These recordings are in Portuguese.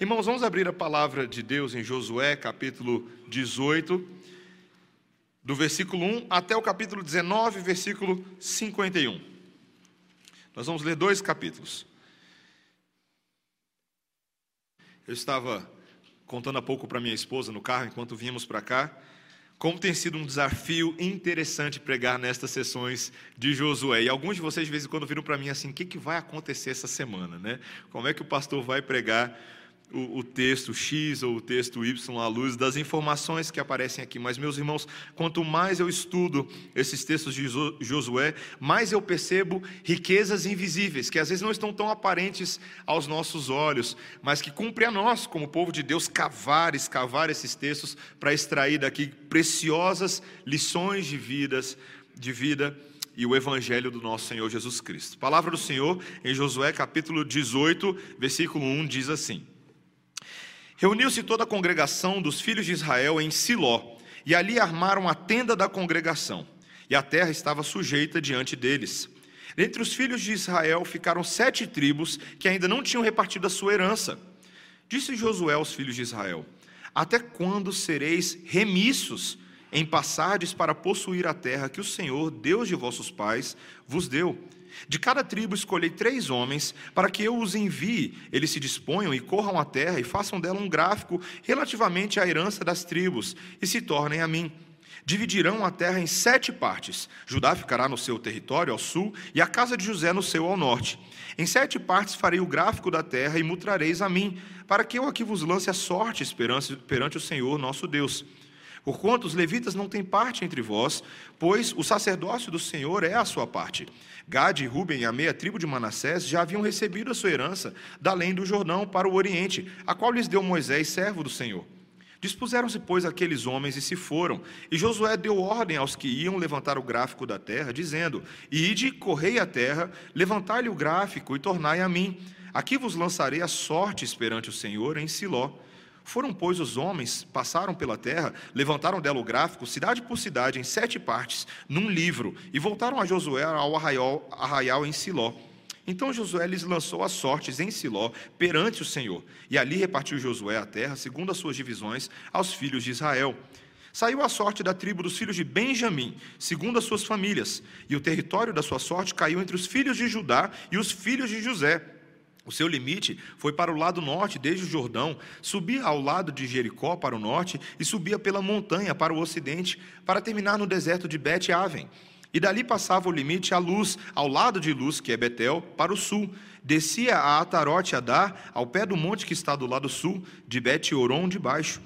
Irmãos, vamos abrir a palavra de Deus em Josué, capítulo 18, do versículo 1 até o capítulo 19, versículo 51. Nós vamos ler dois capítulos. Eu estava contando há pouco para minha esposa no carro, enquanto vínhamos para cá, como tem sido um desafio interessante pregar nestas sessões de Josué. E alguns de vocês, de vez em quando, viram para mim assim: o que, que vai acontecer essa semana? Né? Como é que o pastor vai pregar o, o, texto X ou o texto Y à luz das informações que aparecem aqui. Mas, meus irmãos, quanto mais eu estudo esses textos de Josué, mais eu percebo riquezas invisíveis, que às vezes não estão tão aparentes aos nossos olhos, mas que cumpre a nós, como povo de Deus, cavar, escavar esses textos para extrair daqui preciosas lições de vidas, de vida e o evangelho do nosso Senhor Jesus Cristo. Palavra do Senhor em Josué capítulo 18, versículo 1 diz assim: Reuniu-se toda a congregação dos filhos de Israel em Siló, e ali armaram a tenda da congregação, e a terra estava sujeita diante deles. Entre os filhos de Israel ficaram sete tribos que ainda não tinham repartido a sua herança. Disse Josué aos filhos de Israel: Até quando sereis remissos em passardes para possuir a terra que o Senhor, Deus de vossos pais, vos deu? De cada tribo escolhei três homens, para que eu os envie. Eles se disponham e corram a terra e façam dela um gráfico relativamente à herança das tribos, e se tornem a mim. Dividirão a terra em sete partes. Judá ficará no seu território ao sul, e a casa de José no seu ao norte. Em sete partes farei o gráfico da terra e mutrareis a mim, para que eu aqui vos lance a sorte perante o Senhor nosso Deus. Porquanto os levitas não têm parte entre vós, pois o sacerdócio do Senhor é a sua parte. Gade, Ruben e a meia tribo de Manassés já haviam recebido a sua herança da além do Jordão para o Oriente, a qual lhes deu Moisés, servo do Senhor. Dispuseram-se, pois, aqueles homens e se foram. E Josué deu ordem aos que iam levantar o gráfico da terra, dizendo: Ide, correi a terra, levantai-lhe o gráfico e tornai a mim. Aqui vos lançarei a sorte perante o Senhor em Siló. Foram, pois, os homens, passaram pela terra, levantaram dela o gráfico, cidade por cidade, em sete partes, num livro, e voltaram a Josué ao arraial, arraial em Siló. Então Josué lhes lançou as sortes em Siló perante o Senhor, e ali repartiu Josué a terra, segundo as suas divisões, aos filhos de Israel. Saiu a sorte da tribo dos filhos de Benjamim, segundo as suas famílias, e o território da sua sorte caiu entre os filhos de Judá e os filhos de José o seu limite foi para o lado norte, desde o Jordão, subia ao lado de Jericó para o norte e subia pela montanha para o ocidente, para terminar no deserto de Bet-Aven. E dali passava o limite a Luz, ao lado de Luz, que é Betel, para o sul. Descia a Atarote Adar, ao pé do monte que está do lado sul, de Bet-Oron de baixo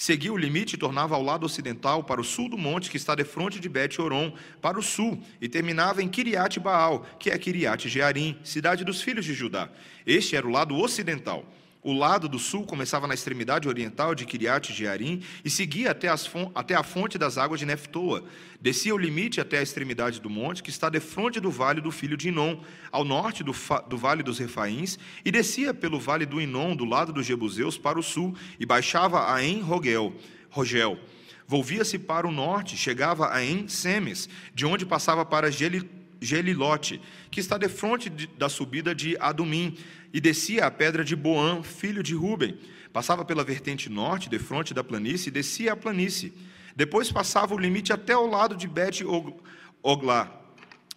Seguia o limite e tornava ao lado ocidental, para o sul do monte que está defronte de Bet-Oron, para o sul, e terminava em Kiriat Baal, que é Kiriat Jearim, cidade dos filhos de Judá. Este era o lado ocidental. O lado do sul começava na extremidade oriental de Kiriat Jearim e seguia até, até, a fonte das águas de Neftoa. Descia o limite até a extremidade do monte, que está defronte do vale do filho de Inom, ao norte do, do vale dos Refaíns, e descia pelo vale do Inom, do lado dos Jebuseus, para o sul, e baixava a En-Rogel. Rogel. Volvia-se para o norte, chegava a En-Semes, de onde passava para Gelilote, que está de, da subida de Adumim, e descia a pedra de Boã, filho de Ruben. Passava pela vertente norte, de fronte da planície, e descia a planície. Depois passava o limite até ao lado de Bet Oglá,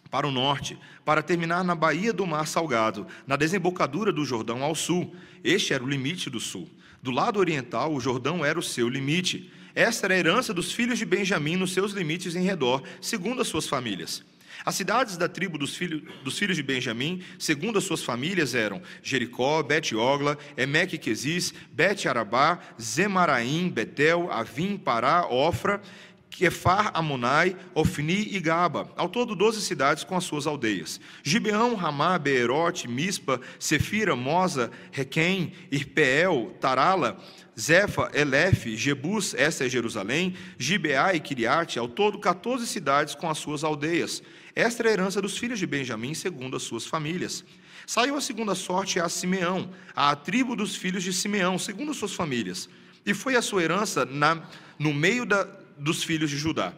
para o norte, para terminar na baía do Mar Salgado, na desembocadura do Jordão ao sul. Este era o limite do sul. Do lado oriental, o Jordão era o seu limite. Esta era a herança dos filhos de Benjamim nos seus limites em redor, segundo as suas famílias. As cidades da tribo dos, filho, dos filhos de Benjamim, segundo as suas famílias, eram Jericó, Bet-Ogla, Emeque Quesis, Bet-Arabá, Zemaraim, Betel, Avim, Pará, Ofra, Kefar, Amonai, Ofni e Gaba, ao todo doze cidades com as suas aldeias. Gibeão, Ramá, Beerote, Mispa, Sefira, Mosa, Requém, Irpeel, Tarala, Zefa, Elef, Jebus, essa é Jerusalém, Gibeá e Kiriate, ao todo 14 cidades com as suas aldeias. Esta é a herança dos filhos de Benjamim, segundo as suas famílias. Saiu a segunda sorte a Simeão, a tribo dos filhos de Simeão, segundo as suas famílias. E foi a sua herança na, no meio da, dos filhos de Judá.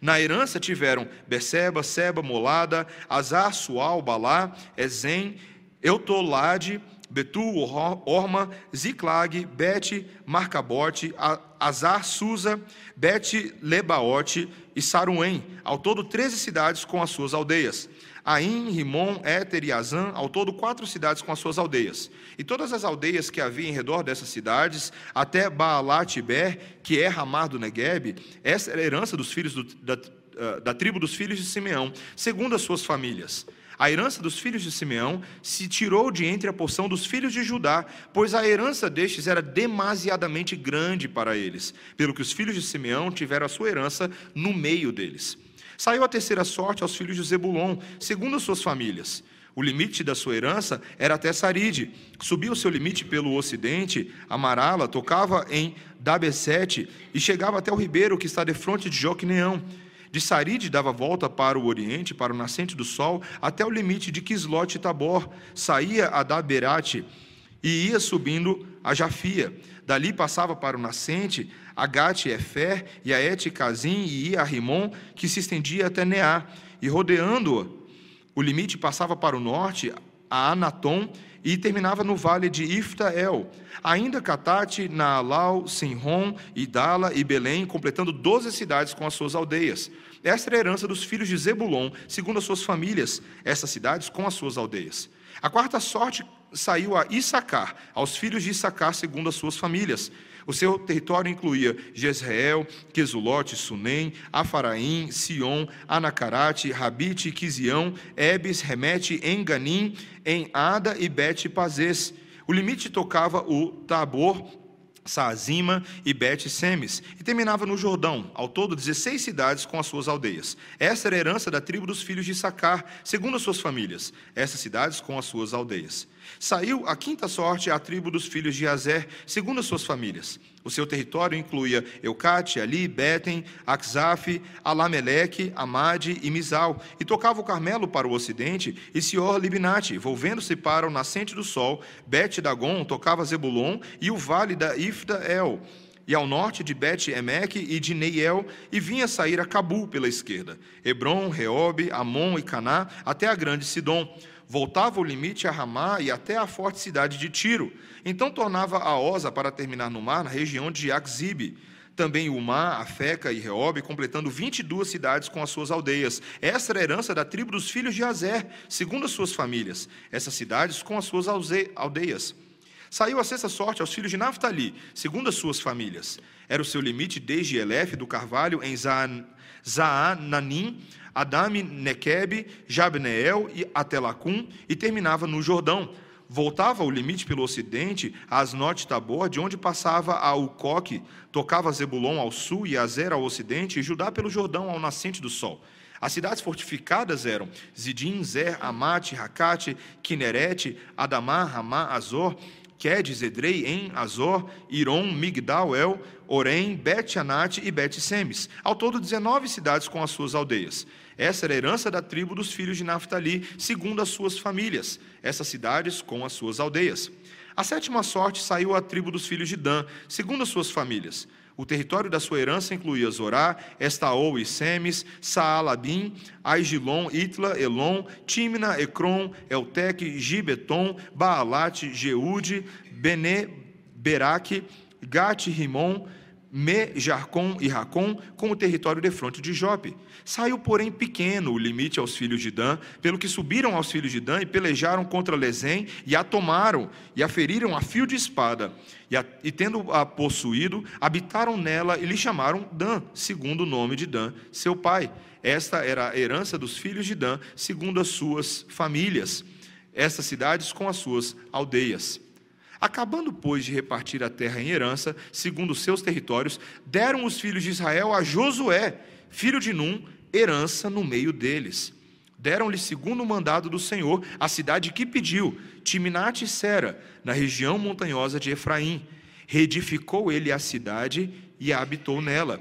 Na herança tiveram Beceba, Seba, Molada, Azar, Sual, Balá, Ezem, Eutolade, Betul, Orma, Ziclag, Bet, Marcabote, Azar, Susa, Bet, Lebaote e Saruém, ao todo 13 cidades com as suas aldeias. Aim, Rimon, Éter e Azan, ao todo quatro cidades com as suas aldeias. E todas as aldeias que havia em redor dessas cidades, até Baalat Ber, que é Ramar do Negueb, essa era a herança dos filhos do, da, ah, da tribo dos filhos de Simeão, segundo as suas famílias. A herança dos filhos de Simeão se tirou de entre a porção dos filhos de Judá, pois a herança destes era demasiadamente grande para eles, pelo que os filhos de Simeão tiveram a sua herança no meio deles. Saiu a terceira sorte aos filhos de Zebulon, segundo as suas famílias. O limite da sua herança era até Saride. Subia o seu limite pelo ocidente, Amarala tocava em Dabesete e chegava até o ribeiro que está defronte de Joquineão. De Saride dava volta para o oriente, para o nascente do sol, até o limite de Quislote Tabor, saía a Daberate e ia subindo a Jafia. Dali passava para o nascente, a Gate Efer e a Et Cazim e ia a Rimon, que se estendia até Neá, e rodeando o limite passava para o norte, a Anatom, e terminava no vale de Iftael. Ainda Catate, Naalau, Sinron, Idala e Belém, completando doze cidades com as suas aldeias. Esta era a herança dos filhos de Zebulon, segundo as suas famílias, essas cidades com as suas aldeias. A quarta sorte saiu a Issacar, aos filhos de Issacar, segundo as suas famílias. O seu território incluía Jezreel, Quesulote, Sunem, Afaraim, Sion, Anacarate, Rabite, Quisião, Ebes, Remete, Enganim, em Ada e Bet-Pazes. O limite tocava o Tabor, Saazima e Bet-Semes, e terminava no Jordão, ao todo 16 cidades com as suas aldeias. Essa era a herança da tribo dos filhos de Sacar, segundo as suas famílias, essas cidades com as suas aldeias. Saiu a quinta sorte à tribo dos filhos de Azer, segundo as suas famílias. O seu território incluía Eucate, Ali, Beten, Axaf, Alameleque, Amade e Mizal, e tocava o Carmelo para o ocidente e Sior Libinate, volvendo-se para o nascente do sol, Bet Dagon tocava Zebulon e o vale da Ifda El e ao norte de Bet-Emeque e de Neiel, e vinha sair a Cabu pela esquerda, Hebron, Reobe, Amon e Caná, até a grande Sidom voltava o limite a Ramá e até a forte cidade de Tiro. Então tornava a Osa para terminar no mar, na região de Axib. Também Umá, Afeca e Reobe, completando 22 cidades com as suas aldeias. Essa era a herança da tribo dos filhos de Azer, segundo as suas famílias. Essas cidades com as suas aldeias. Saiu a sexta sorte aos filhos de Naphtali, segundo as suas famílias. Era o seu limite desde Elef do Carvalho, em Zaananim, Adame, Nequebe, Jabneel e Atelacum, e terminava no Jordão. Voltava o limite pelo ocidente, a Asnote Tabor, de onde passava a Ucoque, tocava Zebulon ao sul e Azer ao ocidente, e Judá pelo Jordão ao nascente do sol. As cidades fortificadas eram Zidim, Zer, Amate, Racate, Kinerete, Adamar, Ramá, Azor, Quedes, Edrei, En, Azor, Iron, Migdal, El, Orem, Bet-Anate e Bet-Semes. Ao todo, 19 cidades com as suas aldeias. Essa era a herança da tribo dos filhos de Naphtali, segundo as suas famílias, essas cidades com as suas aldeias. A sétima sorte saiu à tribo dos filhos de Dan, segundo as suas famílias. O território da sua herança incluía Zorá, Estaol e Semes, Saalabim, Aigilon, Itla, Elon, Timna, Ecrom, Eltec, Gibeton, Baalat, Jeude, Bene, Beraque, Gate, Rimon, Me, Jarcom e Racom, com o território de fronte de Jope. Saiu, porém, pequeno o limite aos filhos de Dan, pelo que subiram aos filhos de Dan e pelejaram contra Lezém, e a tomaram, e a feriram a fio de espada. E, a, e tendo-a possuído, habitaram nela e lhe chamaram Dan, segundo o nome de Dan, seu pai. Esta era a herança dos filhos de Dan, segundo as suas famílias. Estas cidades com as suas aldeias. Acabando, pois, de repartir a terra em herança, segundo os seus territórios, deram os filhos de Israel a Josué, filho de Num, herança no meio deles. Deram-lhe, segundo o mandado do Senhor, a cidade que pediu, Timnate e Sera, na região montanhosa de Efraim. Reedificou ele a cidade e a habitou nela.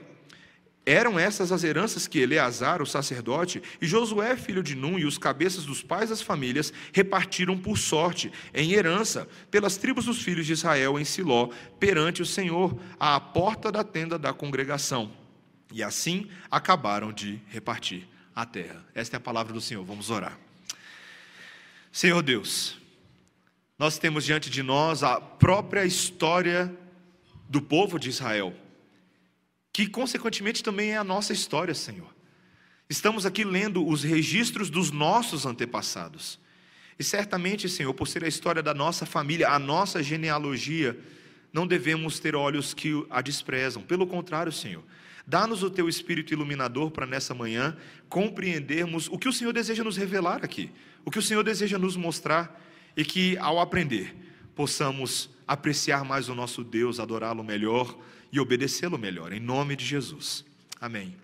Eram essas as heranças que Eleazar, o sacerdote, e Josué, filho de Num, e os cabeças dos pais das famílias repartiram por sorte, em herança, pelas tribos dos filhos de Israel em Siló, perante o Senhor, à porta da tenda da congregação. E assim acabaram de repartir a terra. Esta é a palavra do Senhor. Vamos orar. Senhor Deus, nós temos diante de nós a própria história do povo de Israel, que consequentemente também é a nossa história, Senhor. Estamos aqui lendo os registros dos nossos antepassados. E certamente, Senhor, por ser a história da nossa família, a nossa genealogia, não devemos ter olhos que a desprezam. Pelo contrário, Senhor, dá-nos o teu espírito iluminador para nessa manhã compreendermos o que o Senhor deseja nos revelar aqui, o que o Senhor deseja nos mostrar e que, ao aprender, possamos apreciar mais o nosso Deus, adorá-lo melhor e obedecê-lo melhor, em nome de Jesus. Amém.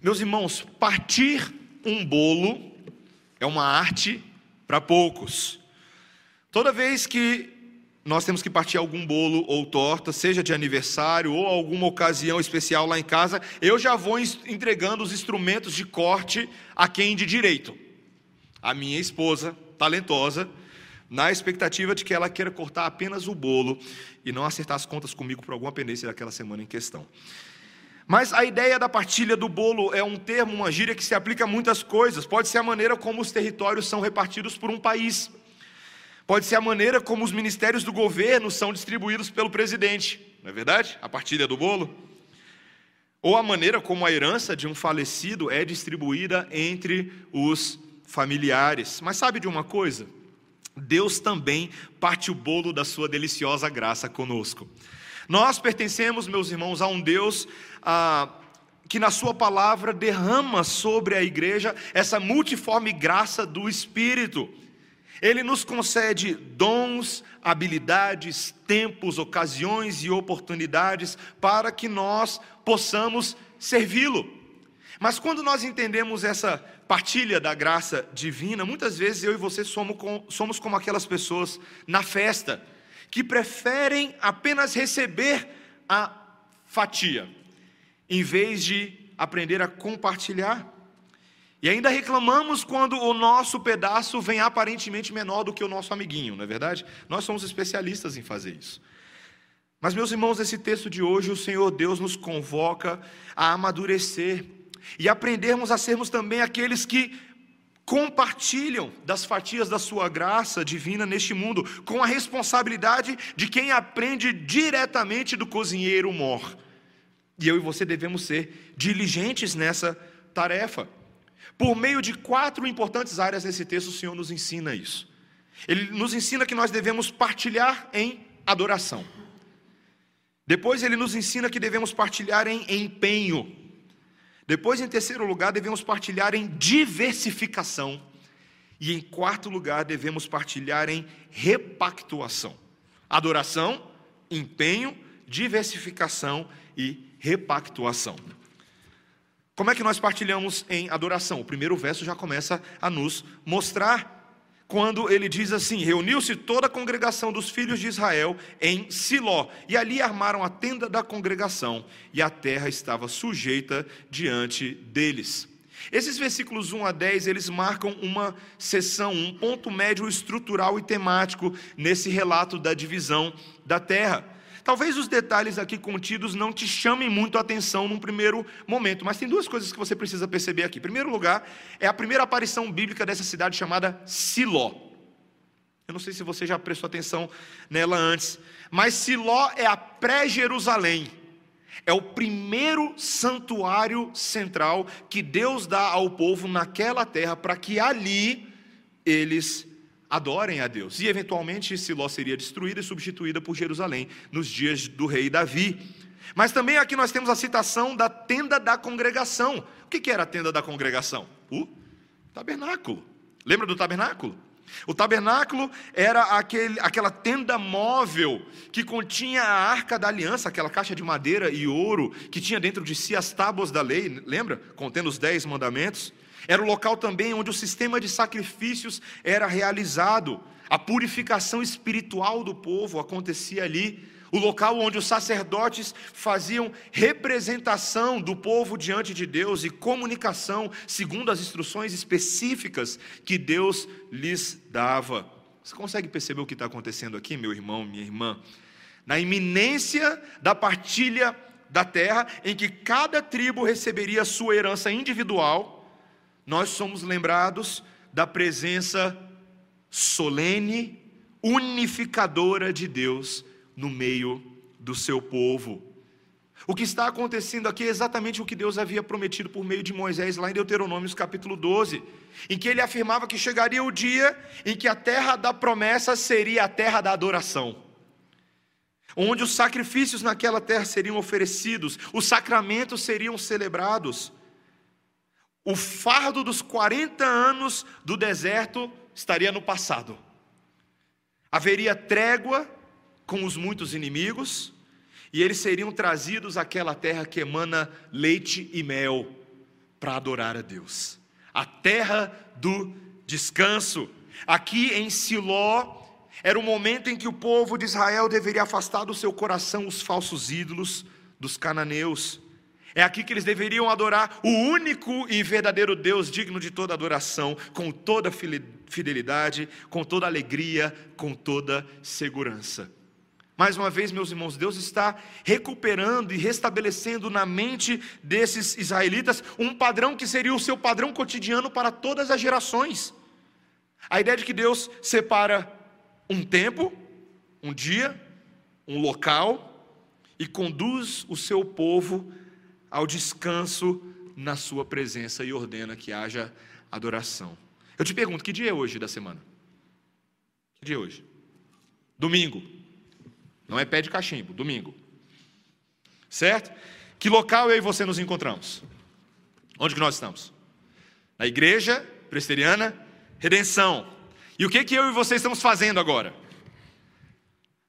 Meus irmãos, partir um bolo é uma arte para poucos. Toda vez que nós temos que partir algum bolo ou torta, seja de aniversário ou alguma ocasião especial lá em casa, eu já vou entregando os instrumentos de corte a quem de direito. A minha esposa, talentosa, na expectativa de que ela queira cortar apenas o bolo e não acertar as contas comigo por alguma pendência daquela semana em questão. Mas a ideia da partilha do bolo é um termo, uma gíria que se aplica a muitas coisas. Pode ser a maneira como os territórios são repartidos por um país. Pode ser a maneira como os ministérios do governo são distribuídos pelo presidente. Não é verdade? A partilha do bolo. Ou a maneira como a herança de um falecido é distribuída entre os familiares. Mas sabe de uma coisa? Deus também parte o bolo da sua deliciosa graça conosco. Nós pertencemos, meus irmãos, a um Deus ah, que na Sua palavra derrama sobre a igreja essa multiforme graça do Espírito. Ele nos concede dons, habilidades, tempos, ocasiões e oportunidades para que nós possamos servi-lo. Mas quando nós entendemos essa partilha da graça divina, muitas vezes eu e você somos, somos como aquelas pessoas na festa que preferem apenas receber a fatia, em vez de aprender a compartilhar. E ainda reclamamos quando o nosso pedaço vem aparentemente menor do que o nosso amiguinho, não é verdade? Nós somos especialistas em fazer isso. Mas, meus irmãos, nesse texto de hoje, o Senhor Deus nos convoca a amadurecer e aprendermos a sermos também aqueles que compartilham das fatias da sua graça divina neste mundo, com a responsabilidade de quem aprende diretamente do cozinheiro mor. E eu e você devemos ser diligentes nessa tarefa. Por meio de quatro importantes áreas nesse texto, o Senhor nos ensina isso. Ele nos ensina que nós devemos partilhar em adoração. Depois, ele nos ensina que devemos partilhar em empenho. Depois, em terceiro lugar, devemos partilhar em diversificação. E em quarto lugar, devemos partilhar em repactuação. Adoração, empenho, diversificação e repactuação. Como é que nós partilhamos em adoração? O primeiro verso já começa a nos mostrar quando ele diz assim: Reuniu-se toda a congregação dos filhos de Israel em Siló, e ali armaram a tenda da congregação, e a terra estava sujeita diante deles. Esses versículos 1 a 10, eles marcam uma sessão, um ponto médio estrutural e temático nesse relato da divisão da terra. Talvez os detalhes aqui contidos não te chamem muito a atenção num primeiro momento, mas tem duas coisas que você precisa perceber aqui. Em primeiro lugar, é a primeira aparição bíblica dessa cidade chamada Siló. Eu não sei se você já prestou atenção nela antes, mas Siló é a pré-Jerusalém. É o primeiro santuário central que Deus dá ao povo naquela terra para que ali eles adorem a Deus. E eventualmente Siló seria destruída e substituída por Jerusalém nos dias do rei Davi. Mas também aqui nós temos a citação da tenda da congregação. O que era a tenda da congregação? O tabernáculo. Lembra do tabernáculo? O tabernáculo era aquele, aquela tenda móvel que continha a arca da aliança, aquela caixa de madeira e ouro, que tinha dentro de si as tábuas da lei, lembra? Contendo os dez mandamentos. Era o local também onde o sistema de sacrifícios era realizado. A purificação espiritual do povo acontecia ali. O local onde os sacerdotes faziam representação do povo diante de Deus e comunicação segundo as instruções específicas que Deus lhes dava. Você consegue perceber o que está acontecendo aqui, meu irmão, minha irmã? Na iminência da partilha da terra, em que cada tribo receberia sua herança individual, nós somos lembrados da presença solene, unificadora de Deus no meio do seu povo. O que está acontecendo aqui é exatamente o que Deus havia prometido por meio de Moisés, lá em Deuteronômio capítulo 12, em que ele afirmava que chegaria o dia em que a terra da promessa seria a terra da adoração, onde os sacrifícios naquela terra seriam oferecidos, os sacramentos seriam celebrados. O fardo dos 40 anos do deserto estaria no passado. Haveria trégua com os muitos inimigos, e eles seriam trazidos àquela terra que emana leite e mel para adorar a Deus. A terra do descanso. Aqui em Siló era o momento em que o povo de Israel deveria afastar do seu coração os falsos ídolos dos cananeus. É aqui que eles deveriam adorar o único e verdadeiro Deus digno de toda adoração, com toda fidelidade, com toda alegria, com toda segurança. Mais uma vez, meus irmãos, Deus está recuperando e restabelecendo na mente desses israelitas um padrão que seria o seu padrão cotidiano para todas as gerações. A ideia de que Deus separa um tempo, um dia, um local e conduz o seu povo ao descanso na sua presença e ordena que haja adoração. Eu te pergunto, que dia é hoje da semana? Que dia é hoje? Domingo. Não é pé de cachimbo, domingo. Certo? Que local eu e você nos encontramos? Onde que nós estamos? Na igreja presbiteriana Redenção. E o que que eu e você estamos fazendo agora?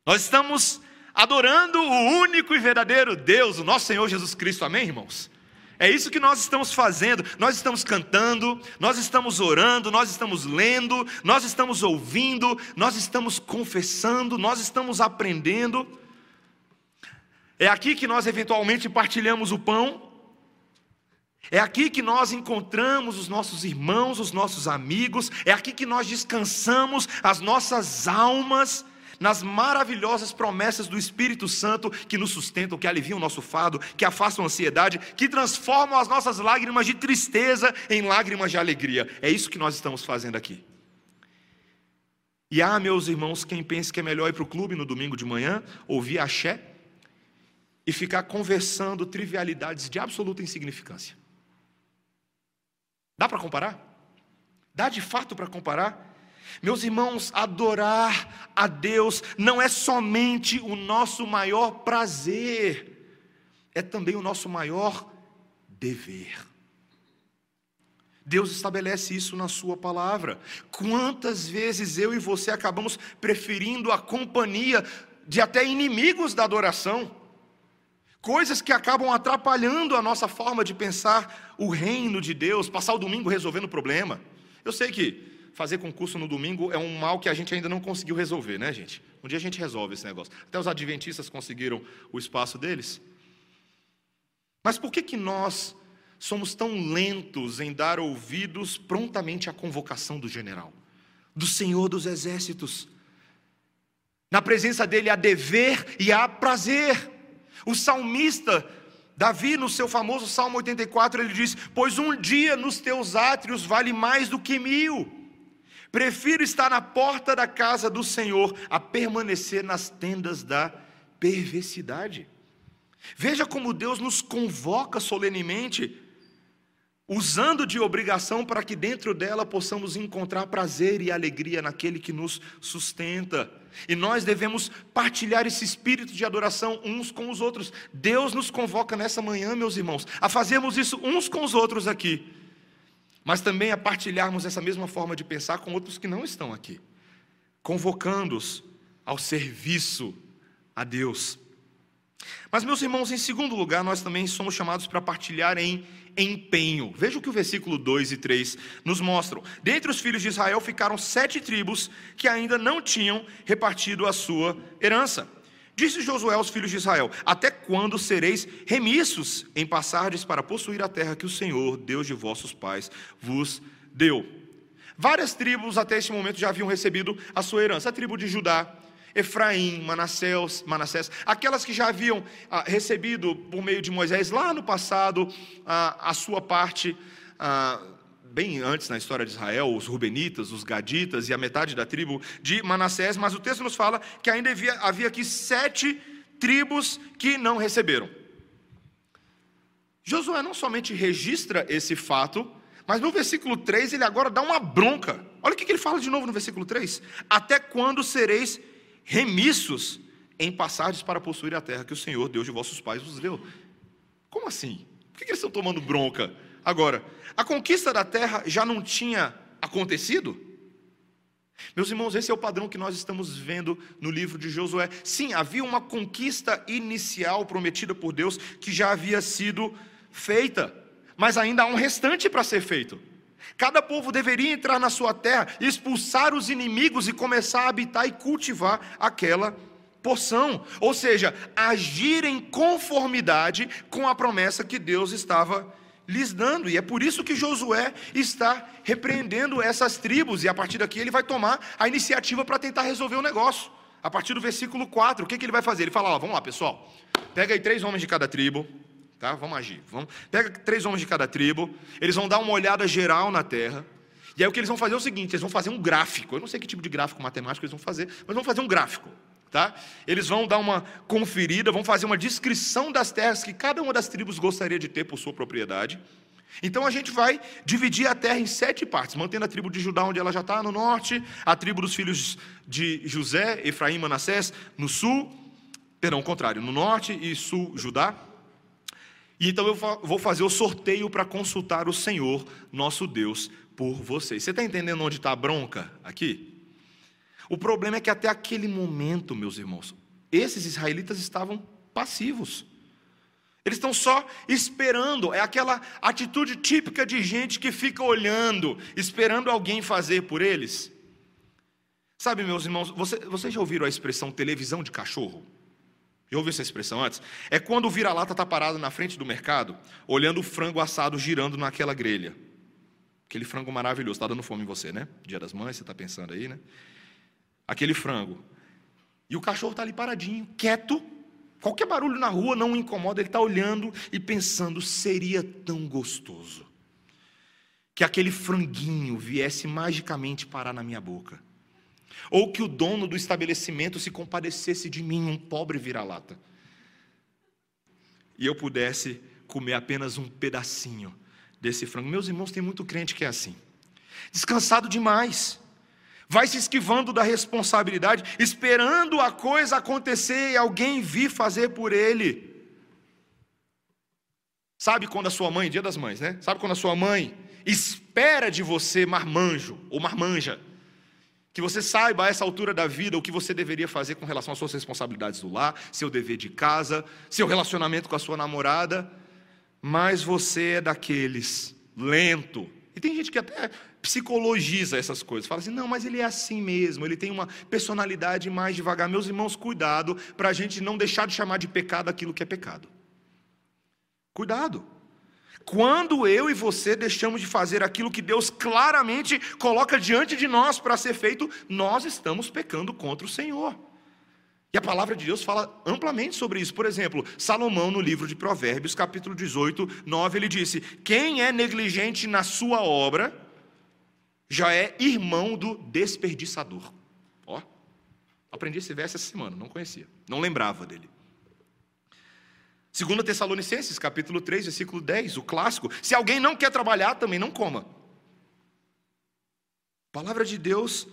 Nós estamos adorando o único e verdadeiro Deus, o nosso Senhor Jesus Cristo. Amém, irmãos? É isso que nós estamos fazendo. Nós estamos cantando, nós estamos orando, nós estamos lendo, nós estamos ouvindo, nós estamos confessando, nós estamos aprendendo. É aqui que nós eventualmente partilhamos o pão. É aqui que nós encontramos os nossos irmãos, os nossos amigos. É aqui que nós descansamos as nossas almas nas maravilhosas promessas do Espírito Santo que nos sustentam, que aliviam o nosso fado, que afastam a ansiedade, que transformam as nossas lágrimas de tristeza em lágrimas de alegria. É isso que nós estamos fazendo aqui. E há, meus irmãos, quem pensa que é melhor ir para o clube no domingo de manhã, ouvir axé e ficar conversando trivialidades de absoluta insignificância. Dá para comparar? Dá de fato para comparar? Meus irmãos, adorar a Deus não é somente o nosso maior prazer, é também o nosso maior dever. Deus estabelece isso na Sua palavra. Quantas vezes eu e você acabamos preferindo a companhia de até inimigos da adoração? Coisas que acabam atrapalhando a nossa forma de pensar o reino de Deus, passar o domingo resolvendo o problema. Eu sei que fazer concurso no domingo é um mal que a gente ainda não conseguiu resolver, né, gente? Um dia a gente resolve esse negócio. Até os adventistas conseguiram o espaço deles. Mas por que, que nós somos tão lentos em dar ouvidos prontamente à convocação do general, do Senhor dos Exércitos? Na presença dele há dever e há prazer. O salmista Davi, no seu famoso Salmo 84, ele diz: Pois um dia nos teus átrios vale mais do que mil. Prefiro estar na porta da casa do Senhor a permanecer nas tendas da perversidade. Veja como Deus nos convoca solenemente, usando de obrigação para que dentro dela possamos encontrar prazer e alegria naquele que nos sustenta. E nós devemos partilhar esse espírito de adoração uns com os outros. Deus nos convoca nessa manhã, meus irmãos, a fazermos isso uns com os outros aqui mas também a partilharmos essa mesma forma de pensar com outros que não estão aqui, convocando-os ao serviço a Deus. Mas, meus irmãos, em segundo lugar, nós também somos chamados para partilhar em empenho. Veja o que o versículo 2 e 3 nos mostram. Dentre os filhos de Israel ficaram sete tribos que ainda não tinham repartido a sua herança. Disse Josué aos filhos de Israel: Até quando sereis remissos em passardes para possuir a terra que o Senhor, Deus de vossos pais, vos deu? Várias tribos até este momento já haviam recebido a sua herança: a tribo de Judá, Efraim, Manassés, Manassés aquelas que já haviam ah, recebido por meio de Moisés lá no passado ah, a sua parte ah, bem antes na história de Israel, os Rubenitas, os Gaditas e a metade da tribo de Manassés, mas o texto nos fala que ainda havia, havia aqui sete tribos que não receberam. Josué não somente registra esse fato, mas no versículo 3 ele agora dá uma bronca. Olha o que ele fala de novo no versículo 3: Até quando sereis remissos em passagens para possuir a terra que o Senhor, Deus de vossos pais, vos deu? Como assim? Por que eles estão tomando bronca? Agora, a conquista da terra já não tinha acontecido? Meus irmãos, esse é o padrão que nós estamos vendo no livro de Josué. Sim, havia uma conquista inicial prometida por Deus que já havia sido feita, mas ainda há um restante para ser feito. Cada povo deveria entrar na sua terra, expulsar os inimigos e começar a habitar e cultivar aquela porção, ou seja, agir em conformidade com a promessa que Deus estava lhes dando, e é por isso que Josué está repreendendo essas tribos, e a partir daqui ele vai tomar a iniciativa para tentar resolver o negócio. A partir do versículo 4, o que, que ele vai fazer? Ele fala: ó, vamos lá, pessoal, pega aí três homens de cada tribo, tá? Vamos agir. Vamos, pega três homens de cada tribo, eles vão dar uma olhada geral na terra. E aí o que eles vão fazer é o seguinte: eles vão fazer um gráfico. Eu não sei que tipo de gráfico matemático eles vão fazer, mas vão fazer um gráfico. Tá? Eles vão dar uma conferida, vão fazer uma descrição das terras que cada uma das tribos gostaria de ter por sua propriedade. Então a gente vai dividir a terra em sete partes, mantendo a tribo de Judá onde ela já está, no norte, a tribo dos filhos de José, Efraim Manassés, no sul, perdão, contrário, no norte e sul Judá, e então eu vou fazer o sorteio para consultar o Senhor, nosso Deus, por vocês. Você está entendendo onde está a bronca aqui? O problema é que até aquele momento, meus irmãos, esses israelitas estavam passivos. Eles estão só esperando, é aquela atitude típica de gente que fica olhando, esperando alguém fazer por eles. Sabe, meus irmãos, você, vocês já ouviram a expressão televisão de cachorro? Já ouviu essa expressão antes? É quando o vira-lata está parado na frente do mercado, olhando o frango assado girando naquela grelha. Aquele frango maravilhoso, está dando fome em você, né? Dia das Mães, você está pensando aí, né? Aquele frango. E o cachorro está ali paradinho, quieto. Qualquer barulho na rua não o incomoda, ele está olhando e pensando: seria tão gostoso que aquele franguinho viesse magicamente parar na minha boca. Ou que o dono do estabelecimento se compadecesse de mim, um pobre vira-lata. E eu pudesse comer apenas um pedacinho desse frango. Meus irmãos, tem muito crente que é assim. Descansado demais. Vai se esquivando da responsabilidade, esperando a coisa acontecer e alguém vir fazer por ele. Sabe quando a sua mãe, dia das mães, né? Sabe quando a sua mãe espera de você marmanjo ou marmanja? que você saiba a essa altura da vida o que você deveria fazer com relação às suas responsabilidades do lar, seu dever de casa, seu relacionamento com a sua namorada, mas você é daqueles lento. E tem gente que até psicologiza essas coisas, fala assim: não, mas ele é assim mesmo, ele tem uma personalidade mais devagar. Meus irmãos, cuidado para a gente não deixar de chamar de pecado aquilo que é pecado. Cuidado. Quando eu e você deixamos de fazer aquilo que Deus claramente coloca diante de nós para ser feito, nós estamos pecando contra o Senhor. E a palavra de Deus fala amplamente sobre isso. Por exemplo, Salomão, no livro de Provérbios, capítulo 18, 9, ele disse: Quem é negligente na sua obra, já é irmão do desperdiçador. Ó, aprendi esse verso essa semana, não conhecia, não lembrava dele. 2 Tessalonicenses, capítulo 3, versículo 10, o clássico: se alguém não quer trabalhar, também não coma. A palavra de Deus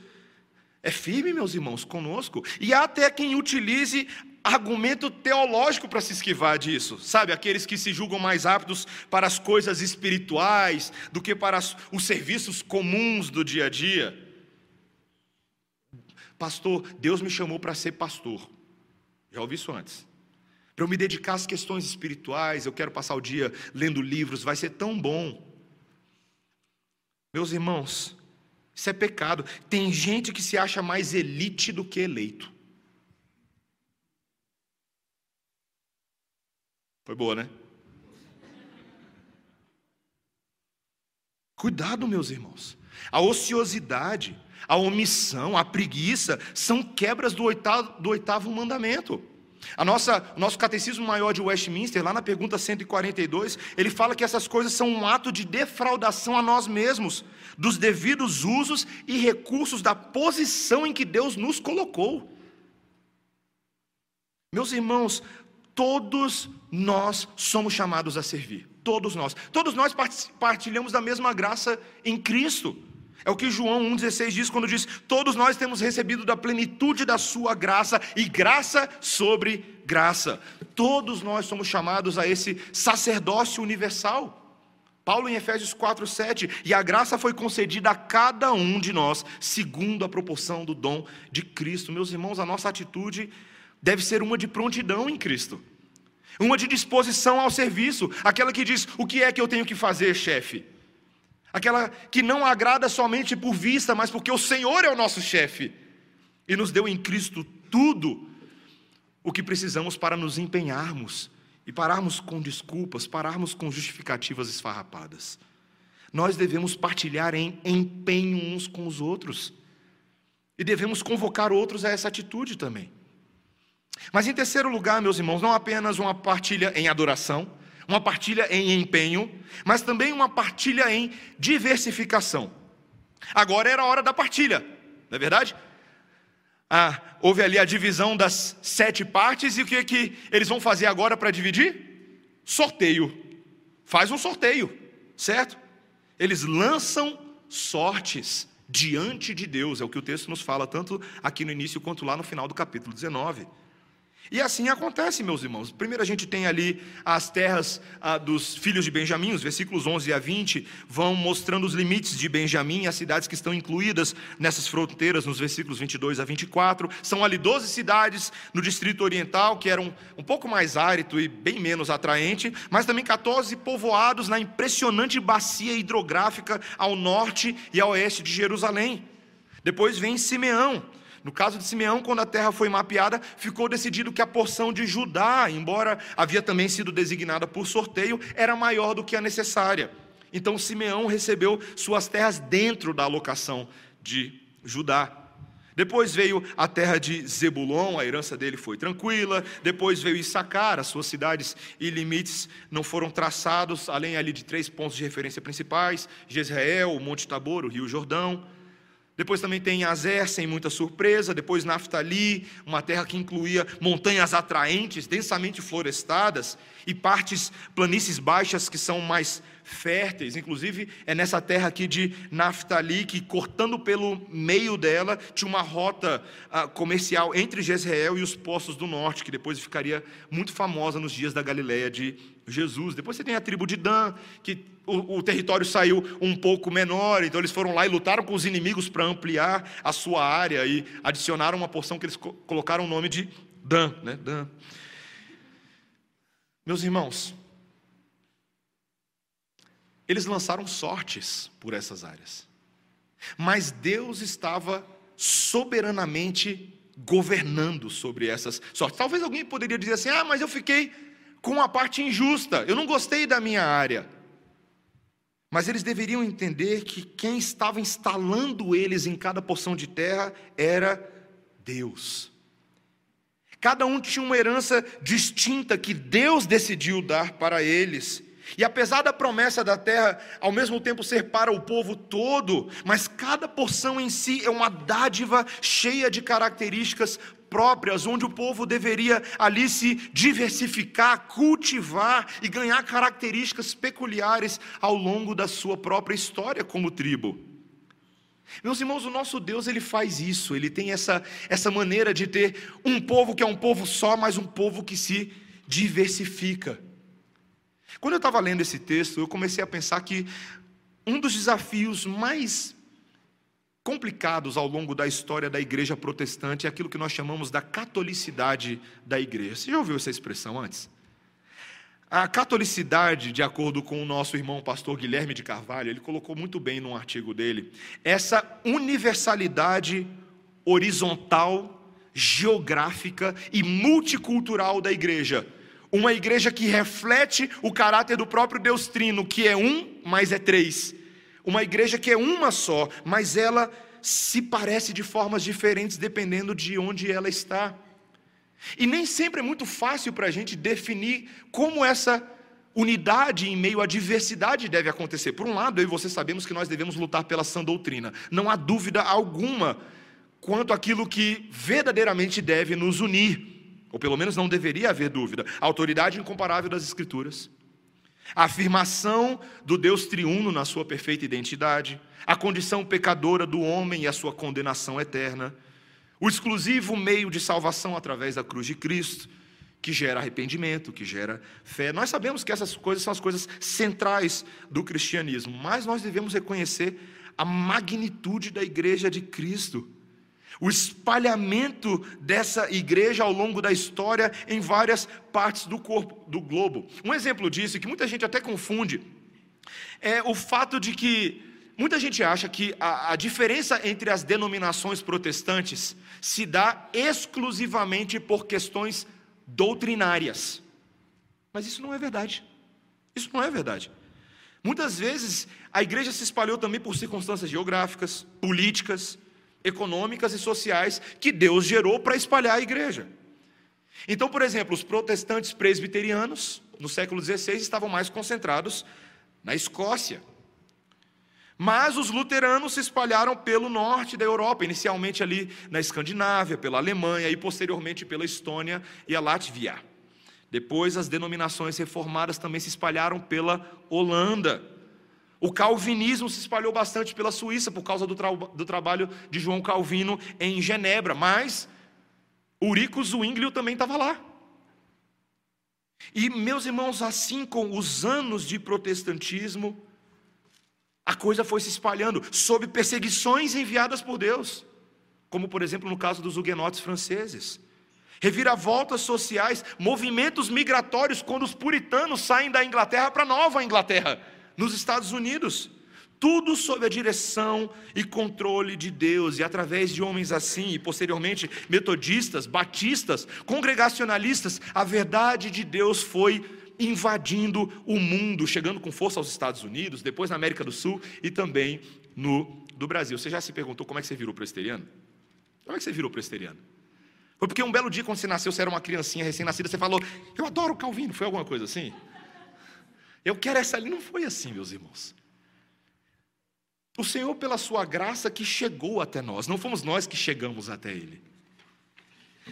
é firme, meus irmãos, conosco, e há até quem utilize argumento teológico para se esquivar disso, sabe? Aqueles que se julgam mais aptos para as coisas espirituais do que para os serviços comuns do dia a dia. Pastor, Deus me chamou para ser pastor. Já ouvi isso antes para eu me dedicar às questões espirituais, eu quero passar o dia lendo livros, vai ser tão bom. Meus irmãos, isso é pecado. Tem gente que se acha mais elite do que eleito. Foi boa, né? Cuidado, meus irmãos. A ociosidade, a omissão, a preguiça são quebras do oitavo, do oitavo mandamento. A nossa, o nosso catecismo maior de Westminster, lá na pergunta 142, ele fala que essas coisas são um ato de defraudação a nós mesmos, dos devidos usos e recursos da posição em que Deus nos colocou. Meus irmãos, todos nós somos chamados a servir. Todos nós. Todos nós partilhamos da mesma graça em Cristo. É o que João 1,16 diz quando diz: Todos nós temos recebido da plenitude da Sua graça e graça sobre graça. Todos nós somos chamados a esse sacerdócio universal. Paulo em Efésios 4:7, e a graça foi concedida a cada um de nós, segundo a proporção do dom de Cristo. Meus irmãos, a nossa atitude deve ser uma de prontidão em Cristo. Uma de disposição ao serviço, aquela que diz: "O que é que eu tenho que fazer, chefe?" aquela que não agrada somente por vista, mas porque o Senhor é o nosso chefe e nos deu em Cristo tudo o que precisamos para nos empenharmos e pararmos com desculpas, pararmos com justificativas esfarrapadas. Nós devemos partilhar em empenho uns com os outros e devemos convocar outros a essa atitude também. Mas em terceiro lugar, meus irmãos, não apenas uma partilha em adoração, uma partilha em empenho, mas também uma partilha em diversificação. Agora era a hora da partilha, não é verdade? Ah, houve ali a divisão das sete partes, e o que, é que eles vão fazer agora para dividir? Sorteio. Faz um sorteio, certo? Eles lançam sortes diante de Deus, é o que o texto nos fala, tanto aqui no início quanto lá no final do capítulo 19. E assim acontece, meus irmãos. Primeiro a gente tem ali as terras ah, dos filhos de Benjamim, os versículos 11 a 20 vão mostrando os limites de Benjamim e as cidades que estão incluídas nessas fronteiras, nos versículos 22 a 24. São ali 12 cidades no distrito oriental, que eram um pouco mais árido e bem menos atraente, mas também 14 povoados na impressionante bacia hidrográfica ao norte e ao oeste de Jerusalém. Depois vem Simeão, no caso de Simeão, quando a terra foi mapeada, ficou decidido que a porção de Judá, embora havia também sido designada por sorteio, era maior do que a necessária. Então Simeão recebeu suas terras dentro da alocação de Judá. Depois veio a terra de Zebulon, a herança dele foi tranquila. Depois veio Issacar, as suas cidades e limites não foram traçados, além ali de três pontos de referência principais: Jezreel, o Monte Tabor, o Rio Jordão. Depois também tem Azer, sem muita surpresa. Depois Naftali, uma terra que incluía montanhas atraentes, densamente florestadas, e partes, planícies baixas que são mais férteis. Inclusive, é nessa terra aqui de Naftali que, cortando pelo meio dela, tinha uma rota ah, comercial entre Jezreel e os postos do norte, que depois ficaria muito famosa nos dias da Galileia de Jesus. Depois você tem a tribo de Dan, que o, o, território saiu um pouco menor, então eles foram lá e lutaram com os inimigos para ampliar a sua área e adicionaram uma porção que eles co colocaram o nome de Dan. Né? Dan. Meus irmãos, eles lançaram sortes por essas áreas, mas Deus estava soberanamente governando sobre essas sortes. Talvez alguém poderia dizer assim: ah, mas eu fiquei com a parte injusta, eu não gostei da minha área. Mas eles deveriam entender que quem estava instalando eles em cada porção de terra era Deus. Cada um tinha uma herança distinta que Deus decidiu dar para eles. E apesar da promessa da terra ao mesmo tempo ser para o povo todo, mas cada porção em si é uma dádiva cheia de características próprias, onde o povo deveria ali se diversificar, cultivar e ganhar características peculiares ao longo da sua própria história como tribo. Meus irmãos, o nosso Deus ele faz isso, ele tem essa, essa maneira de ter um povo que é um povo só, mas um povo que se diversifica. Quando eu estava lendo esse texto, eu comecei a pensar que um dos desafios mais complicados ao longo da história da igreja protestante é aquilo que nós chamamos da catolicidade da igreja. Você já ouviu essa expressão antes? A catolicidade, de acordo com o nosso irmão pastor Guilherme de Carvalho, ele colocou muito bem num artigo dele, essa universalidade horizontal, geográfica e multicultural da igreja. Uma igreja que reflete o caráter do próprio Deus Trino, que é um, mas é três uma igreja que é uma só, mas ela se parece de formas diferentes dependendo de onde ela está. E nem sempre é muito fácil para a gente definir como essa unidade em meio à diversidade deve acontecer. Por um lado, eu e você sabemos que nós devemos lutar pela sã doutrina. Não há dúvida alguma quanto àquilo que verdadeiramente deve nos unir, ou pelo menos não deveria haver dúvida. A autoridade incomparável das Escrituras, a afirmação do Deus triuno na sua perfeita identidade, a condição pecadora do homem e a sua condenação eterna, o exclusivo meio de salvação através da cruz de Cristo, que gera arrependimento, que gera fé. Nós sabemos que essas coisas são as coisas centrais do cristianismo, mas nós devemos reconhecer a magnitude da igreja de Cristo. O espalhamento dessa igreja ao longo da história em várias partes do corpo do globo. Um exemplo disso, que muita gente até confunde, é o fato de que muita gente acha que a, a, diferença entre as denominações protestantes se dá exclusivamente por questões doutrinárias. Mas isso não é verdade. Isso não é verdade. Muitas vezes a igreja se espalhou também por circunstâncias geográficas, políticas, econômicas e sociais que Deus gerou para espalhar a igreja. Então, por exemplo, os protestantes presbiterianos, no século XVI, estavam mais concentrados na Escócia. Mas os luteranos se espalharam pelo norte da Europa, inicialmente ali na Escandinávia, pela Alemanha e posteriormente pela Estônia e a Látvia. Depois, as denominações reformadas também se espalharam pela Holanda. O calvinismo se espalhou bastante pela Suíça por causa do, tra do trabalho de João Calvino em Genebra, mas Urico Zwinglio também estava lá. E, meus irmãos, assim com os anos de protestantismo, a coisa foi se espalhando sob perseguições enviadas por Deus, como por exemplo no caso dos huguenotes franceses. Reviravoltas sociais, movimentos migratórios quando os puritanos saem da Inglaterra para Nova Inglaterra, nos Estados Unidos. Tudo sob a direção e controle de Deus, e através de homens assim, e posteriormente metodistas, batistas, congregacionalistas, a verdade de Deus foi invadindo o mundo, chegando com força aos Estados Unidos, depois na América do Sul e também no do Brasil. Você já se perguntou como é que você virou presteriano? Como é que você virou presteriano? Foi porque um belo dia, quando você nasceu, você era uma criancinha recém-nascida, você falou, eu adoro Calvino. Foi alguma coisa assim? Eu quero essa ali. Não foi assim, meus irmãos. O Senhor, pela sua graça, que chegou até nós, não fomos nós que chegamos até Ele.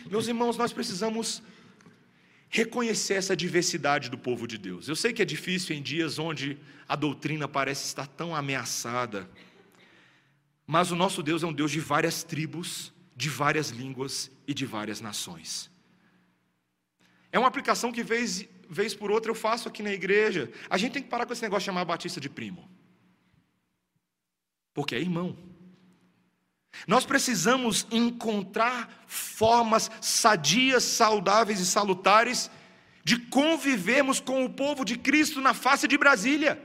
Meus irmãos, nós precisamos reconhecer essa diversidade do povo de Deus. Eu sei que é difícil em dias onde a doutrina parece estar tão ameaçada, mas o nosso Deus é um Deus de várias tribos, de várias línguas e de várias nações. É uma aplicação que, vez, vez por outra, eu faço aqui na igreja. A gente tem que parar com esse negócio de chamar Batista de primo, porque é irmão. Nós precisamos encontrar formas sadias, saudáveis e salutares de convivermos com o povo de Cristo na face de Brasília.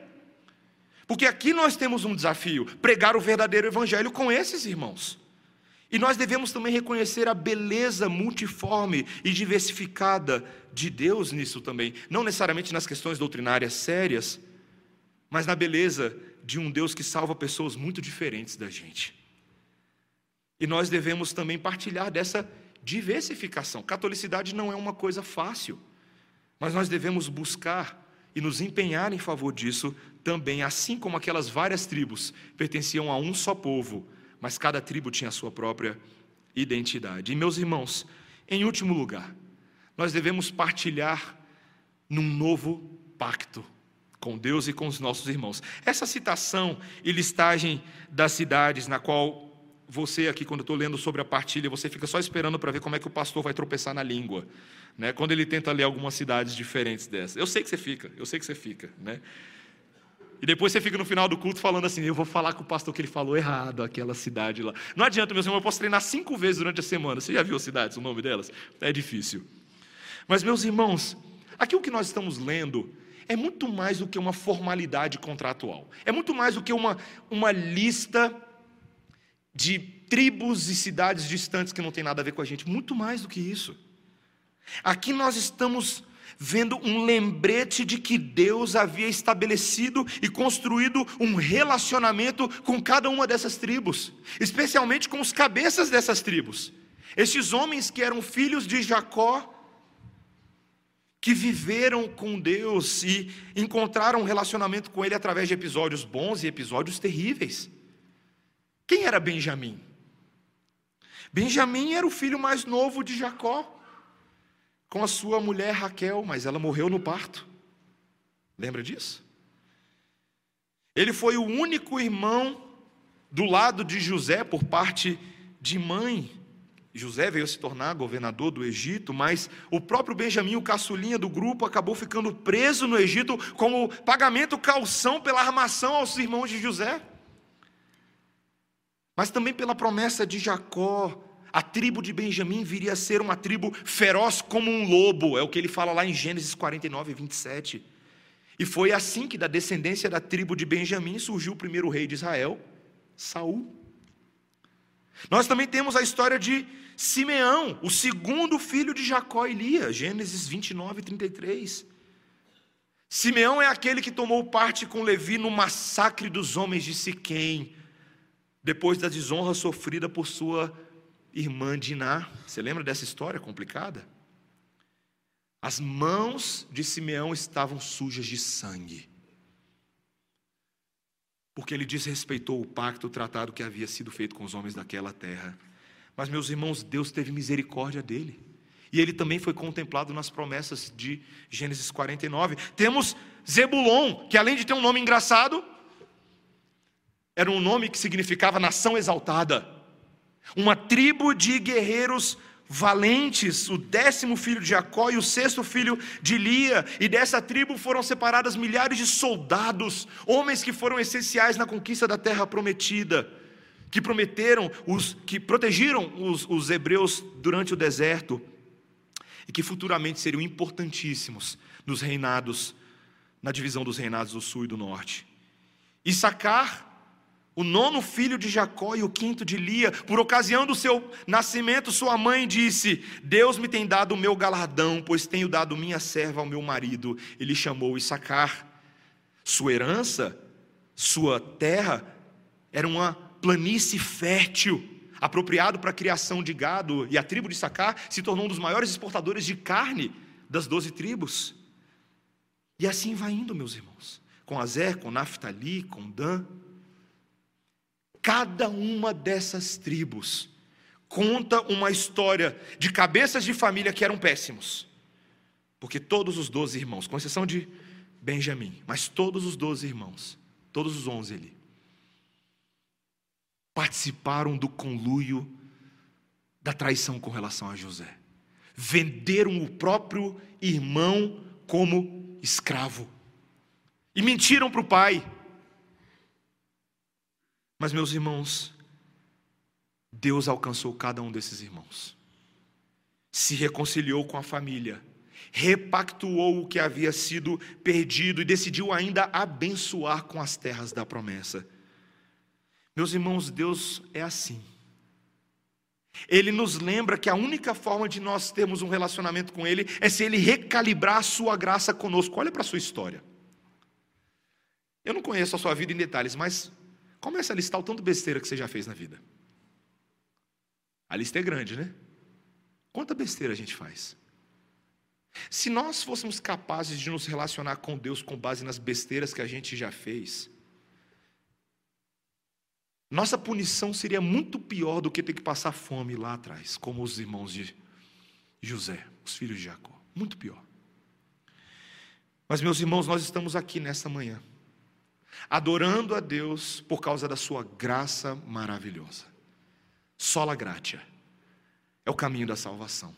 Porque aqui nós temos um desafio: pregar o verdadeiro evangelho com esses irmãos. E nós devemos também reconhecer a beleza multiforme e diversificada de Deus nisso também, não necessariamente nas questões doutrinárias sérias, mas na beleza de um Deus que salva pessoas muito diferentes da gente. E nós devemos também partilhar dessa diversificação. Catolicidade não é uma coisa fácil, mas nós devemos buscar e nos empenhar em favor disso também, assim como aquelas várias tribos pertenciam a um só povo, mas cada tribo tinha a sua própria identidade. E meus irmãos, em último lugar, nós devemos partilhar num novo pacto com Deus e com os nossos irmãos. Essa citação e listagem das cidades na qual você aqui, quando eu estou lendo sobre a partilha, você fica só esperando para ver como é que o pastor vai tropeçar na língua. Né? Quando ele tenta ler algumas cidades diferentes dessas. Eu sei que você fica, eu sei que você fica. Né? E depois você fica no final do culto falando assim: eu vou falar com o pastor que ele falou errado, aquela cidade lá. Não adianta, meus irmãos, eu posso treinar cinco vezes durante a semana. Você já viu as cidades, o nome delas? É difícil. Mas, meus irmãos, aqui o que nós estamos lendo é muito mais do que uma formalidade contratual. É muito mais do que uma, uma lista de tribos e cidades distantes que não tem nada a ver com a gente, muito mais do que isso. Aqui nós estamos vendo um lembrete de que Deus havia estabelecido e construído um relacionamento com cada uma dessas tribos, especialmente com os cabeças dessas tribos. Estes homens que eram filhos de Jacó, que viveram com Deus e encontraram um relacionamento com Ele através de episódios bons e episódios terríveis. Quem era Benjamim? Benjamim era o filho mais novo de Jacó, com a sua mulher Raquel, mas ela morreu no parto. Lembra disso? Ele foi o único irmão do lado de José por parte de mãe. José veio se tornar governador do Egito, mas o próprio Benjamim, o caçulinha do grupo, acabou ficando preso no Egito como pagamento calção pela armação aos irmãos de José. Mas também pela promessa de Jacó, a tribo de Benjamim viria a ser uma tribo feroz como um lobo, é o que ele fala lá em Gênesis 49, 27. E foi assim que da descendência da tribo de Benjamim surgiu o primeiro rei de Israel, Saul. Nós também temos a história de Simeão, o segundo filho de Jacó e Lia, Gênesis 29, 33. Simeão é aquele que tomou parte com Levi no massacre dos homens de Siquém, depois da desonra sofrida por sua irmã Diná. Você lembra dessa história complicada? As mãos de Simeão estavam sujas de sangue, porque ele desrespeitou o pacto, o tratado que havia sido feito com os homens daquela terra. Mas, meus irmãos, Deus teve misericórdia dele. E ele também foi contemplado nas promessas de Gênesis 49. Temos Zebulon, que além de ter um nome engraçado, era um nome que significava nação exaltada. Uma tribo de guerreiros valentes, o décimo filho de Jacó e o sexto filho de Lia, e dessa tribo foram separadas milhares de soldados, homens que foram essenciais na conquista da terra prometida que prometeram, os, que protegeram os, os hebreus durante o deserto e que futuramente seriam importantíssimos nos reinados, na divisão dos reinados do sul e do norte. Issacar, o nono filho de Jacó e o quinto de Lia, por ocasião do seu nascimento, sua mãe disse: Deus me tem dado o meu galardão, pois tenho dado minha serva ao meu marido. Ele chamou Issacar. Sua herança, sua terra, era uma planície fértil, apropriado para a criação de gado, e a tribo de Sacar se tornou um dos maiores exportadores de carne das doze tribos. E assim vai indo, meus irmãos, com Azer, com Naphtali, com Dan. Cada uma dessas tribos conta uma história de cabeças de família que eram péssimos. Porque todos os doze irmãos, com exceção de Benjamim, mas todos os doze irmãos, todos os onze ali, participaram do conluio da traição com relação a José. Venderam o próprio irmão como escravo. E mentiram para o pai. Mas, meus irmãos, Deus alcançou cada um desses irmãos, se reconciliou com a família, repactuou o que havia sido perdido e decidiu ainda abençoar com as terras da promessa. Meus irmãos, Deus é assim. Ele nos lembra que a única forma de nós termos um relacionamento com Ele é se Ele recalibrar a sua graça conosco. Olha para a sua história. Eu não conheço a sua vida em detalhes, mas começa a listar o tanto besteira que você já fez na vida. A lista é grande, né? Quanta besteira a gente faz? Se nós fôssemos capazes de nos relacionar com Deus com base nas besteiras que a gente já fez, nossa punição seria muito pior do que ter que passar fome lá atrás, como os irmãos de José, os filhos de Jacó. Muito pior. Mas, meus irmãos, nós estamos aqui nessa manhã, adorando a Deus por causa da Sua graça maravilhosa. Sola gratia é o caminho da salvação.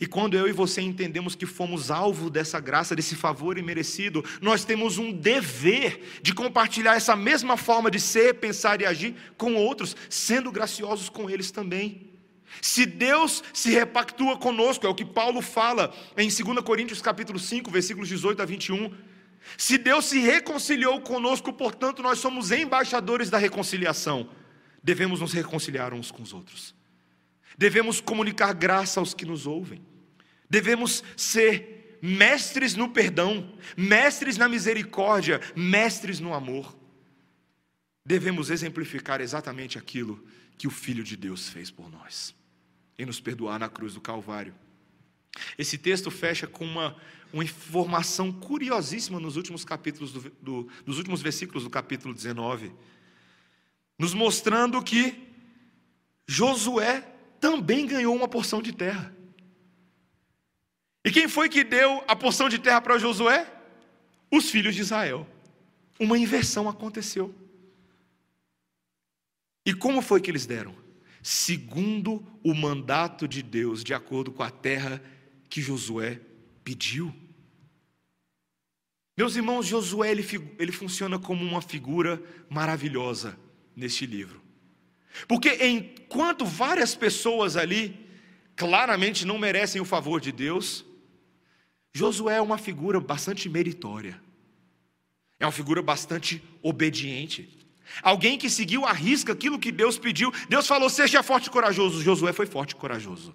E quando eu e você entendemos que fomos alvo dessa graça, desse favor imerecido, nós temos um dever de compartilhar essa mesma forma de ser, pensar e agir com outros, sendo graciosos com eles também. Se Deus se repactua conosco, é o que Paulo fala em 2 Coríntios capítulo 5, versículos 18 a 21. Se Deus se reconciliou conosco, portanto, nós somos embaixadores da reconciliação. Devemos nos reconciliar uns com os outros. Devemos comunicar graça aos que nos ouvem. Devemos ser mestres no perdão, mestres na misericórdia, mestres no amor. Devemos exemplificar exatamente aquilo que o Filho de Deus fez por nós. em nos perdoar na cruz do Calvário. Esse texto fecha com uma, uma informação curiosíssima nos últimos capítulos do, do, dos últimos versículos do capítulo 19, nos mostrando que Josué também ganhou uma porção de terra. E quem foi que deu a porção de terra para Josué? Os filhos de Israel. Uma inversão aconteceu. E como foi que eles deram? Segundo o mandato de Deus, de acordo com a terra que Josué pediu. Meus irmãos, Josué ele, ele funciona como uma figura maravilhosa neste livro. Porque enquanto várias pessoas ali claramente não merecem o favor de Deus, Josué é uma figura bastante meritória. É uma figura bastante obediente. Alguém que seguiu à risca aquilo que Deus pediu. Deus falou: seja forte e corajoso. Josué foi forte e corajoso.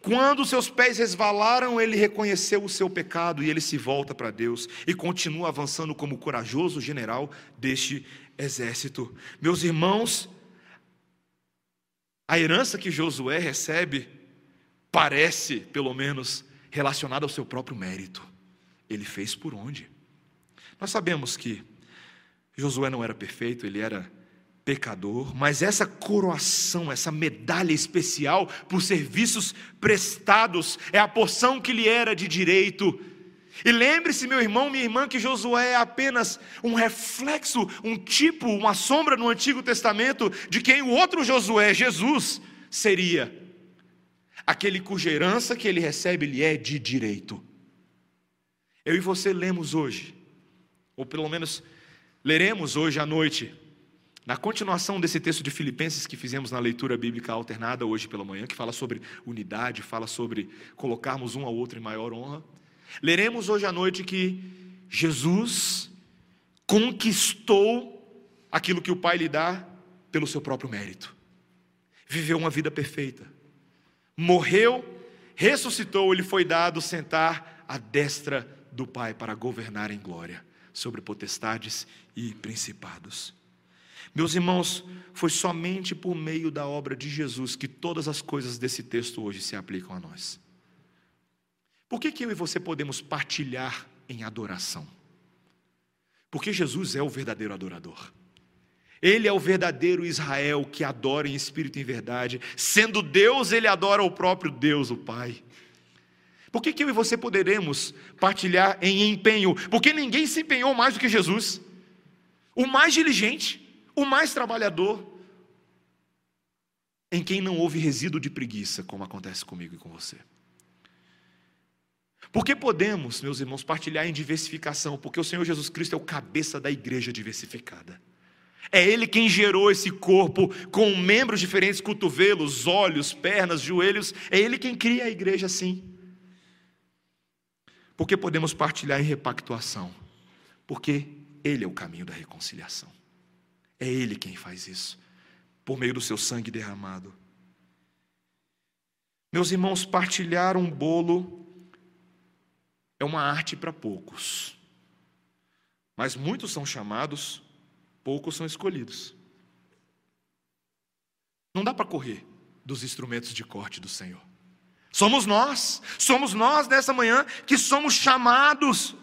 Quando seus pés resvalaram, ele reconheceu o seu pecado e ele se volta para Deus e continua avançando como corajoso general deste exército. Meus irmãos, a herança que Josué recebe parece, pelo menos, relacionada ao seu próprio mérito. Ele fez por onde? Nós sabemos que Josué não era perfeito, ele era pecador, mas essa coroação, essa medalha especial por serviços prestados, é a porção que lhe era de direito. E lembre-se, meu irmão, minha irmã, que Josué é apenas um reflexo, um tipo, uma sombra no Antigo Testamento de quem o outro Josué, Jesus, seria. Aquele cuja herança que ele recebe lhe é de direito. Eu e você lemos hoje, ou pelo menos leremos hoje à noite, na continuação desse texto de Filipenses que fizemos na leitura bíblica alternada hoje pela manhã, que fala sobre unidade, fala sobre colocarmos um ao outro em maior honra, leremos hoje à noite que Jesus conquistou aquilo que o Pai lhe dá pelo seu próprio mérito. Viveu uma vida perfeita. Morreu, ressuscitou, ele foi dado sentar à destra do Pai para governar em glória sobre potestades e principados. Meus irmãos, foi somente por meio da obra de Jesus que todas as coisas desse texto hoje se aplicam a nós. Por que, que eu e você podemos partilhar em adoração? Porque Jesus é o verdadeiro adorador. Ele é o verdadeiro Israel que adora em espírito e em verdade. Sendo Deus, ele adora o próprio Deus, o Pai. Por que, que eu e você poderemos partilhar em empenho? Porque ninguém se empenhou mais do que Jesus. O mais diligente, o mais trabalhador, em quem não houve resíduo de preguiça, como acontece comigo e com você. Porque podemos, meus irmãos, partilhar em diversificação, porque o Senhor Jesus Cristo é o cabeça da igreja diversificada. É Ele quem gerou esse corpo com membros diferentes, cotovelos, olhos, pernas, joelhos. É Ele quem cria a igreja assim. Porque podemos partilhar em repactuação? Porque Ele é o caminho da reconciliação. É Ele quem faz isso, por meio do seu sangue derramado. Meus irmãos, partilhar um bolo é uma arte para poucos, mas muitos são chamados, poucos são escolhidos. Não dá para correr dos instrumentos de corte do Senhor. Somos nós, somos nós nessa manhã que somos chamados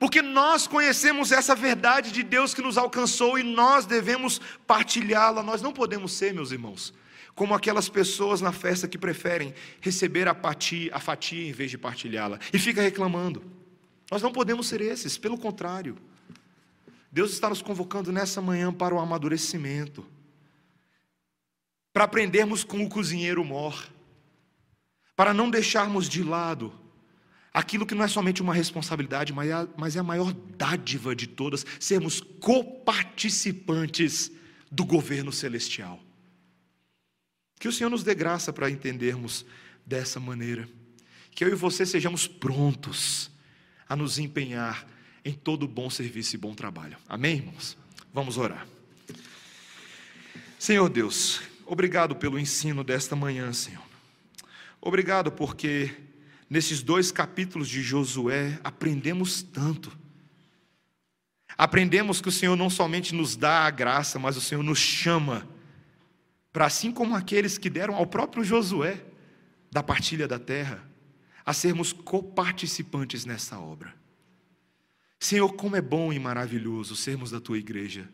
porque nós conhecemos essa verdade de Deus que nos alcançou e nós devemos partilhá-la. Nós não podemos ser, meus irmãos, como aquelas pessoas na festa que preferem receber a fatia, a fatia em vez de partilhá-la e fica reclamando. Nós não podemos ser esses, pelo contrário. Deus está nos convocando nessa manhã para o amadurecimento, para aprendermos com o cozinheiro mor, para não deixarmos de lado aquilo que não é somente uma responsabilidade, mas é a maior dádiva de todas, sermos coparticipantes do governo celestial. Que o Senhor nos dê graça para entendermos dessa maneira. Que eu e você sejamos prontos a nos empenhar em todo bom serviço e bom trabalho. Amém, irmãos? Vamos orar. Senhor Deus, obrigado pelo ensino desta manhã, Senhor. Obrigado porque nesses dois capítulos de Josué, aprendemos tanto. Aprendemos que o Senhor não somente nos dá a graça, mas o Senhor nos chama para assim como aqueles que deram ao próprio Josué da partilha da terra, a sermos coparticipantes nessa obra. Senhor, como é bom e maravilhoso sermos da tua igreja,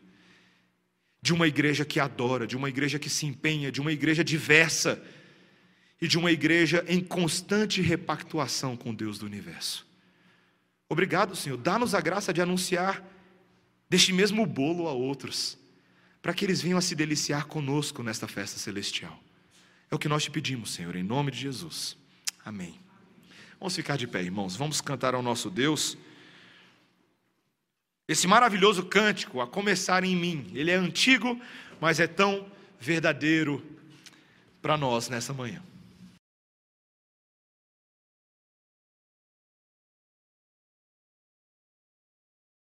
de uma igreja que adora, de uma igreja que se empenha, de uma igreja diversa e de uma igreja em constante repactuação com Deus do universo. Obrigado, Senhor. Dá-nos a graça de anunciar deste mesmo bolo a outros, para que eles venham a se deliciar conosco nesta festa celestial. É o que nós te pedimos, Senhor, em nome de Jesus. Amém. Vamos ficar de pé, irmãos. Vamos cantar ao nosso Deus. Esse maravilhoso cântico, a começar em mim, ele é antigo, mas é tão verdadeiro para nós nessa manhã.